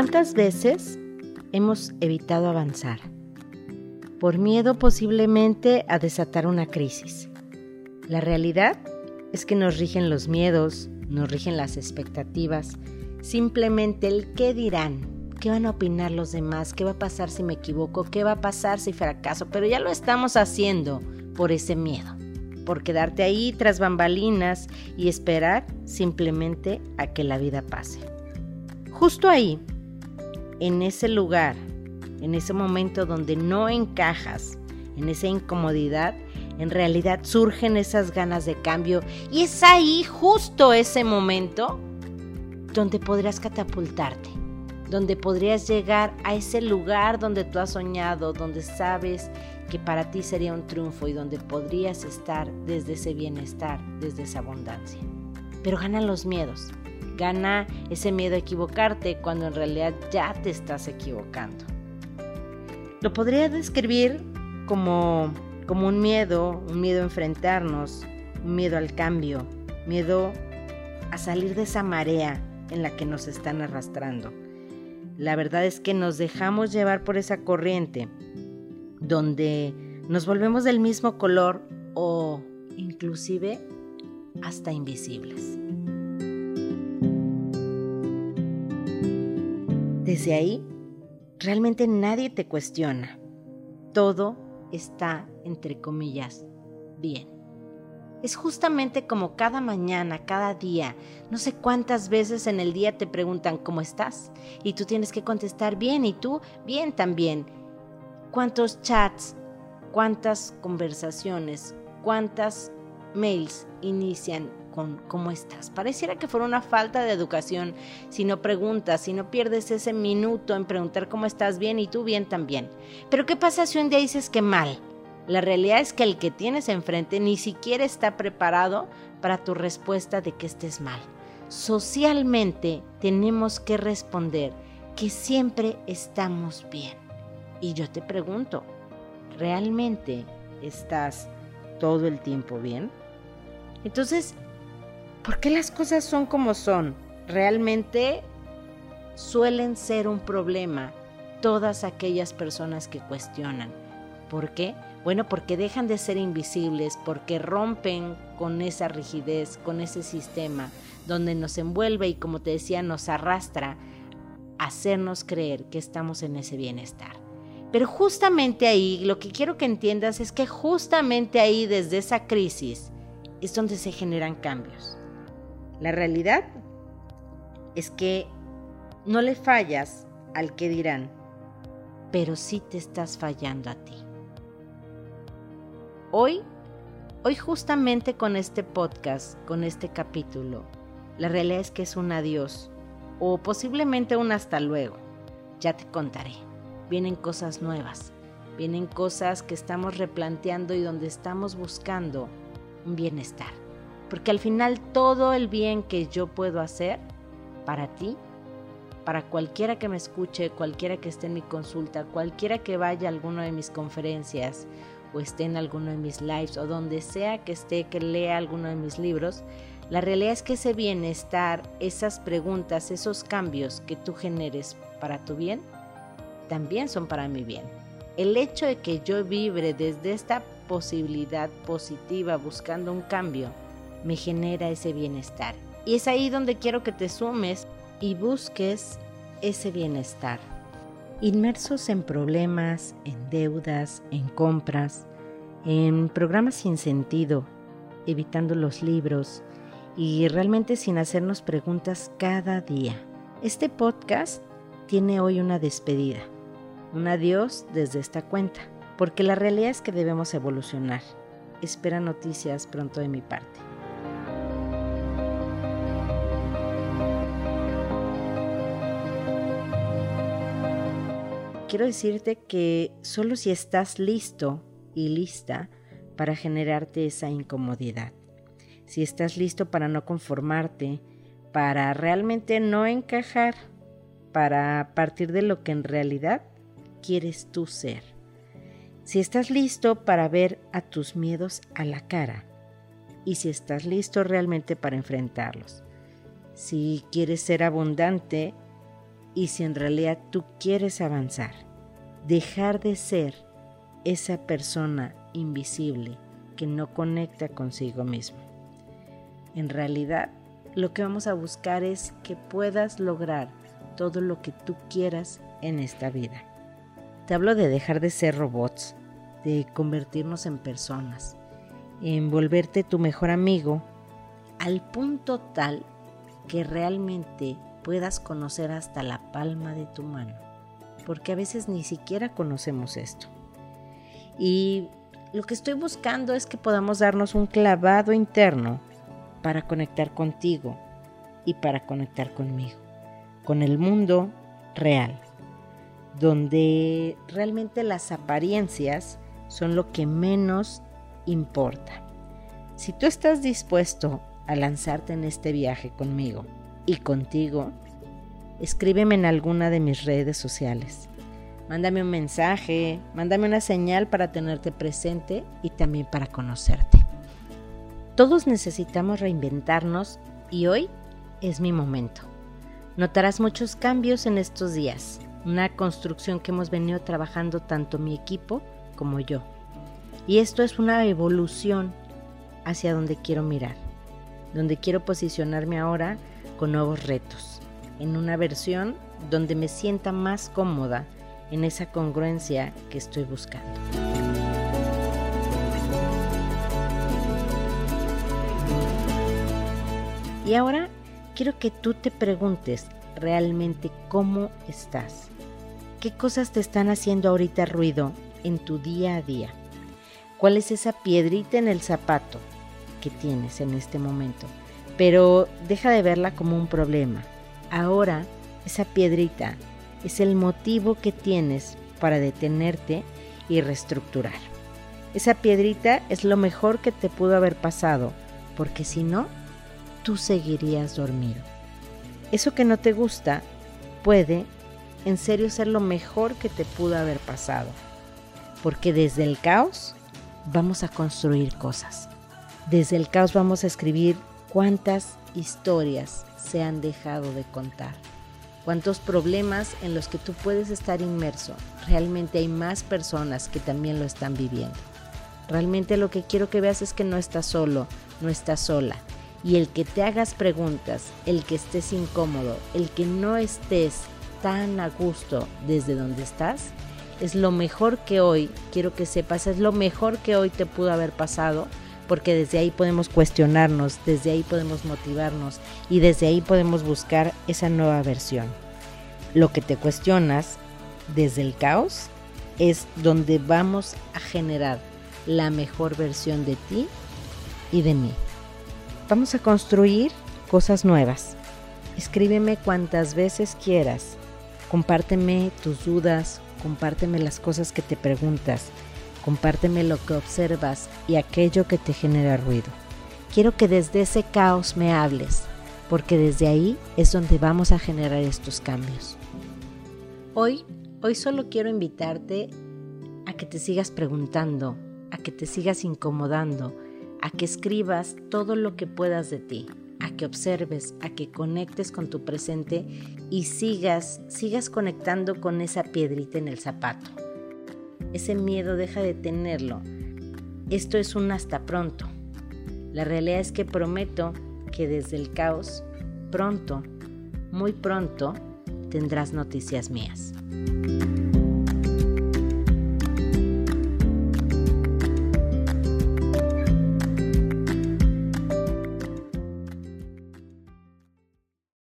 ¿Cuántas veces hemos evitado avanzar? Por miedo posiblemente a desatar una crisis. La realidad es que nos rigen los miedos, nos rigen las expectativas, simplemente el qué dirán, qué van a opinar los demás, qué va a pasar si me equivoco, qué va a pasar si fracaso, pero ya lo estamos haciendo por ese miedo, por quedarte ahí tras bambalinas y esperar simplemente a que la vida pase. Justo ahí en ese lugar, en ese momento donde no encajas, en esa incomodidad, en realidad surgen esas ganas de cambio y es ahí justo ese momento donde podrás catapultarte, donde podrías llegar a ese lugar donde tú has soñado, donde sabes que para ti sería un triunfo y donde podrías estar desde ese bienestar, desde esa abundancia. Pero ganan los miedos, Gana ese miedo a equivocarte cuando en realidad ya te estás equivocando. Lo podría describir como, como un miedo, un miedo a enfrentarnos, un miedo al cambio, miedo a salir de esa marea en la que nos están arrastrando. La verdad es que nos dejamos llevar por esa corriente donde nos volvemos del mismo color o inclusive hasta invisibles. Desde ahí, realmente nadie te cuestiona. Todo está, entre comillas, bien. Es justamente como cada mañana, cada día, no sé cuántas veces en el día te preguntan cómo estás y tú tienes que contestar bien y tú bien también. ¿Cuántos chats, cuántas conversaciones, cuántas mails inician con cómo estás. Pareciera que fuera una falta de educación si no preguntas, si no pierdes ese minuto en preguntar cómo estás bien y tú bien también. Pero ¿qué pasa si un día dices que mal? La realidad es que el que tienes enfrente ni siquiera está preparado para tu respuesta de que estés mal. Socialmente tenemos que responder que siempre estamos bien. Y yo te pregunto, ¿realmente estás todo el tiempo bien? Entonces, ¿Por qué las cosas son como son? Realmente suelen ser un problema todas aquellas personas que cuestionan. ¿Por qué? Bueno, porque dejan de ser invisibles, porque rompen con esa rigidez, con ese sistema donde nos envuelve y como te decía, nos arrastra a hacernos creer que estamos en ese bienestar. Pero justamente ahí, lo que quiero que entiendas es que justamente ahí, desde esa crisis, es donde se generan cambios. La realidad es que no le fallas al que dirán, pero sí te estás fallando a ti. Hoy, hoy justamente con este podcast, con este capítulo, la realidad es que es un adiós o posiblemente un hasta luego. Ya te contaré. Vienen cosas nuevas, vienen cosas que estamos replanteando y donde estamos buscando un bienestar. Porque al final todo el bien que yo puedo hacer para ti, para cualquiera que me escuche, cualquiera que esté en mi consulta, cualquiera que vaya a alguna de mis conferencias o esté en alguno de mis lives o donde sea que esté, que lea alguno de mis libros, la realidad es que ese bienestar, esas preguntas, esos cambios que tú generes para tu bien, también son para mi bien. El hecho de que yo vibre desde esta posibilidad positiva buscando un cambio, me genera ese bienestar. Y es ahí donde quiero que te sumes y busques ese bienestar. Inmersos en problemas, en deudas, en compras, en programas sin sentido, evitando los libros y realmente sin hacernos preguntas cada día. Este podcast tiene hoy una despedida, un adiós desde esta cuenta, porque la realidad es que debemos evolucionar. Espera noticias pronto de mi parte. Quiero decirte que solo si estás listo y lista para generarte esa incomodidad, si estás listo para no conformarte, para realmente no encajar, para partir de lo que en realidad quieres tú ser, si estás listo para ver a tus miedos a la cara y si estás listo realmente para enfrentarlos, si quieres ser abundante y si en realidad tú quieres avanzar, dejar de ser esa persona invisible que no conecta consigo mismo. En realidad, lo que vamos a buscar es que puedas lograr todo lo que tú quieras en esta vida. Te hablo de dejar de ser robots, de convertirnos en personas, en volverte tu mejor amigo al punto tal que realmente puedas conocer hasta la palma de tu mano, porque a veces ni siquiera conocemos esto. Y lo que estoy buscando es que podamos darnos un clavado interno para conectar contigo y para conectar conmigo, con el mundo real, donde realmente las apariencias son lo que menos importa. Si tú estás dispuesto a lanzarte en este viaje conmigo y contigo, escríbeme en alguna de mis redes sociales. Mándame un mensaje, mándame una señal para tenerte presente y también para conocerte. Todos necesitamos reinventarnos y hoy es mi momento. Notarás muchos cambios en estos días, una construcción que hemos venido trabajando tanto mi equipo como yo. Y esto es una evolución hacia donde quiero mirar, donde quiero posicionarme ahora con nuevos retos, en una versión donde me sienta más cómoda en esa congruencia que estoy buscando. Y ahora quiero que tú te preguntes realmente cómo estás. ¿Qué cosas te están haciendo ahorita ruido en tu día a día? ¿Cuál es esa piedrita en el zapato que tienes en este momento? Pero deja de verla como un problema. Ahora, esa piedrita es el motivo que tienes para detenerte y reestructurar. Esa piedrita es lo mejor que te pudo haber pasado, porque si no, tú seguirías dormido. Eso que no te gusta puede en serio ser lo mejor que te pudo haber pasado, porque desde el caos vamos a construir cosas. Desde el caos vamos a escribir cuántas historias se han dejado de contar cuántos problemas en los que tú puedes estar inmerso. Realmente hay más personas que también lo están viviendo. Realmente lo que quiero que veas es que no estás solo, no estás sola. Y el que te hagas preguntas, el que estés incómodo, el que no estés tan a gusto desde donde estás, es lo mejor que hoy, quiero que sepas, es lo mejor que hoy te pudo haber pasado, porque desde ahí podemos cuestionarnos, desde ahí podemos motivarnos y desde ahí podemos buscar esa nueva versión. Lo que te cuestionas desde el caos es donde vamos a generar la mejor versión de ti y de mí. Vamos a construir cosas nuevas. Escríbeme cuantas veces quieras. Compárteme tus dudas, compárteme las cosas que te preguntas, compárteme lo que observas y aquello que te genera ruido. Quiero que desde ese caos me hables, porque desde ahí es donde vamos a generar estos cambios. Hoy, hoy solo quiero invitarte a que te sigas preguntando, a que te sigas incomodando, a que escribas todo lo que puedas de ti, a que observes, a que conectes con tu presente y sigas, sigas conectando con esa piedrita en el zapato. Ese miedo deja de tenerlo. Esto es un hasta pronto. La realidad es que prometo que desde el caos, pronto, muy pronto, tendrás noticias mías.